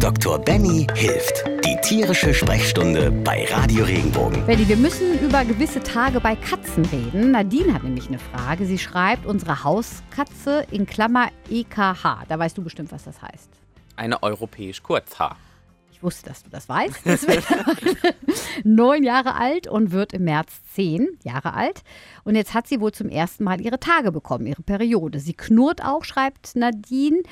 Dr. Benny hilft. Die tierische Sprechstunde bei Radio Regenbogen. Benny, wir müssen über gewisse Tage bei Katzen reden. Nadine hat nämlich eine Frage. Sie schreibt, unsere Hauskatze in Klammer EKH. Da weißt du bestimmt, was das heißt. Eine europäisch Kurzhaar. Ich wusste, dass du das weißt. Das wird neun Jahre alt und wird im März zehn Jahre alt. Und jetzt hat sie wohl zum ersten Mal ihre Tage bekommen, ihre Periode. Sie knurrt auch, schreibt Nadine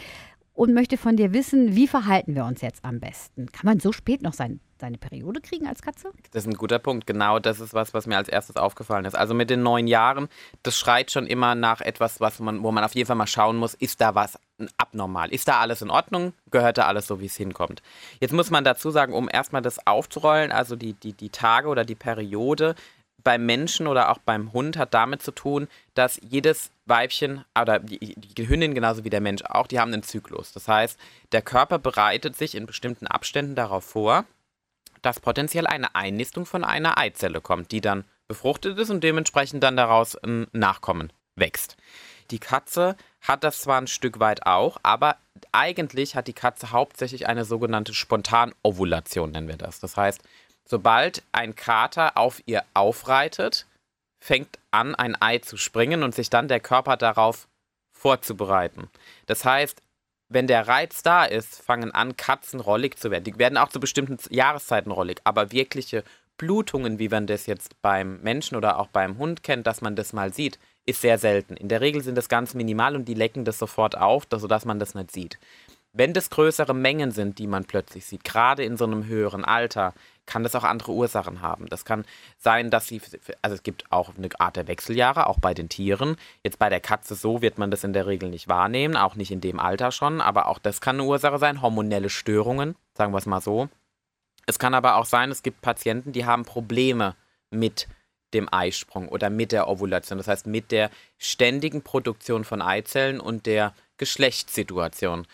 und möchte von dir wissen, wie verhalten wir uns jetzt am besten? Kann man so spät noch sein, seine Periode kriegen als Katze? Das ist ein guter Punkt. Genau das ist was, was mir als erstes aufgefallen ist. Also mit den neun Jahren, das schreit schon immer nach etwas, was man, wo man auf jeden Fall mal schauen muss, ist da was abnormal? Ist da alles in Ordnung? Gehört da alles so, wie es hinkommt? Jetzt muss man dazu sagen, um erstmal das aufzurollen, also die, die, die Tage oder die Periode, beim Menschen oder auch beim Hund hat damit zu tun, dass jedes Weibchen oder die, die Hündin genauso wie der Mensch auch, die haben einen Zyklus. Das heißt, der Körper bereitet sich in bestimmten Abständen darauf vor, dass potenziell eine Einnistung von einer Eizelle kommt, die dann befruchtet ist und dementsprechend dann daraus ein Nachkommen wächst. Die Katze hat das zwar ein Stück weit auch, aber eigentlich hat die Katze hauptsächlich eine sogenannte Spontanovulation, nennen wir das. Das heißt, Sobald ein Kater auf ihr aufreitet, fängt an, ein Ei zu springen und sich dann der Körper darauf vorzubereiten. Das heißt, wenn der Reiz da ist, fangen an, Katzen rollig zu werden. Die werden auch zu bestimmten Jahreszeiten rollig, aber wirkliche Blutungen, wie man das jetzt beim Menschen oder auch beim Hund kennt, dass man das mal sieht, ist sehr selten. In der Regel sind das ganz minimal und die lecken das sofort auf, sodass man das nicht sieht. Wenn das größere Mengen sind, die man plötzlich sieht, gerade in so einem höheren Alter, kann das auch andere Ursachen haben. Das kann sein, dass sie, also es gibt auch eine Art der Wechseljahre, auch bei den Tieren. Jetzt bei der Katze so wird man das in der Regel nicht wahrnehmen, auch nicht in dem Alter schon, aber auch das kann eine Ursache sein, hormonelle Störungen, sagen wir es mal so. Es kann aber auch sein, es gibt Patienten, die haben Probleme mit dem Eisprung oder mit der Ovulation, das heißt mit der ständigen Produktion von Eizellen und der Geschlechtssituation.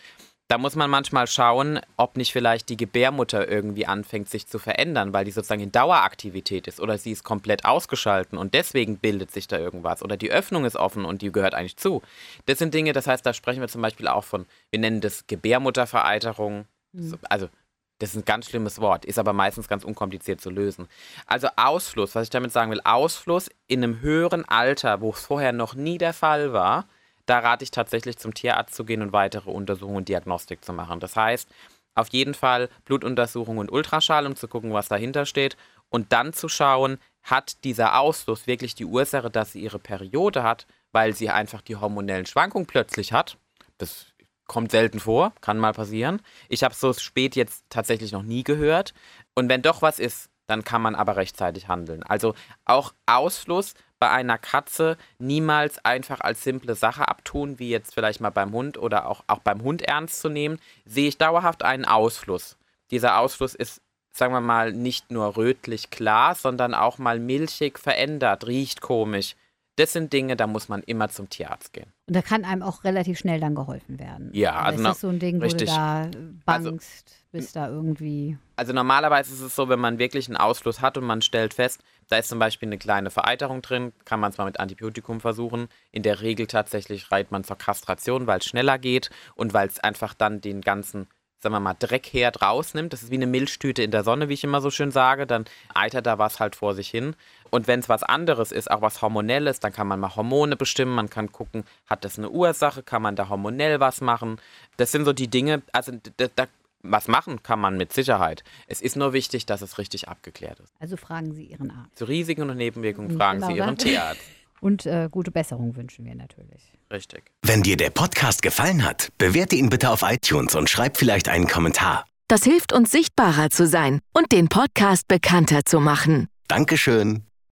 Da muss man manchmal schauen, ob nicht vielleicht die Gebärmutter irgendwie anfängt, sich zu verändern, weil die sozusagen in Daueraktivität ist oder sie ist komplett ausgeschalten und deswegen bildet sich da irgendwas oder die Öffnung ist offen und die gehört eigentlich zu. Das sind Dinge, das heißt, da sprechen wir zum Beispiel auch von, wir nennen das Gebärmuttervereiterung. Mhm. Also, das ist ein ganz schlimmes Wort, ist aber meistens ganz unkompliziert zu lösen. Also Ausfluss, was ich damit sagen will, Ausfluss in einem höheren Alter, wo es vorher noch nie der Fall war, da rate ich tatsächlich zum Tierarzt zu gehen und weitere Untersuchungen und Diagnostik zu machen. Das heißt, auf jeden Fall Blutuntersuchung und Ultraschall, um zu gucken, was dahinter steht. Und dann zu schauen, hat dieser Ausfluss wirklich die Ursache, dass sie ihre Periode hat, weil sie einfach die hormonellen Schwankungen plötzlich hat. Das kommt selten vor, kann mal passieren. Ich habe so spät jetzt tatsächlich noch nie gehört. Und wenn doch was ist, dann kann man aber rechtzeitig handeln. Also auch Ausfluss bei einer Katze niemals einfach als simple Sache abtun, wie jetzt vielleicht mal beim Hund oder auch, auch beim Hund ernst zu nehmen, sehe ich dauerhaft einen Ausfluss. Dieser Ausfluss ist, sagen wir mal, nicht nur rötlich klar, sondern auch mal milchig verändert, riecht komisch. Das sind Dinge, da muss man immer zum Tierarzt gehen. Und da kann einem auch relativ schnell dann geholfen werden. Ja, also ist das so ein Ding, richtig. wo du da bangst, also, bis da irgendwie. Also normalerweise ist es so, wenn man wirklich einen Ausfluss hat und man stellt fest, da ist zum Beispiel eine kleine Vereiterung drin, kann man es mal mit Antibiotikum versuchen. In der Regel tatsächlich reiht man zur Kastration, weil es schneller geht und weil es einfach dann den ganzen sagen wir mal, Dreckherd rausnimmt. Das ist wie eine Milchtüte in der Sonne, wie ich immer so schön sage. Dann eitert da was halt vor sich hin. Und wenn es was anderes ist, auch was Hormonelles, dann kann man mal Hormone bestimmen. Man kann gucken, hat das eine Ursache? Kann man da hormonell was machen? Das sind so die Dinge, also da, da was machen kann man mit Sicherheit. Es ist nur wichtig, dass es richtig abgeklärt ist. Also fragen Sie Ihren Arzt. Zu Risiken und Nebenwirkungen fragen Sie Ihren Tierarzt. Und äh, gute Besserung wünschen wir natürlich. Richtig. Wenn dir der Podcast gefallen hat, bewerte ihn bitte auf iTunes und schreib vielleicht einen Kommentar. Das hilft uns sichtbarer zu sein und den Podcast bekannter zu machen. Dankeschön.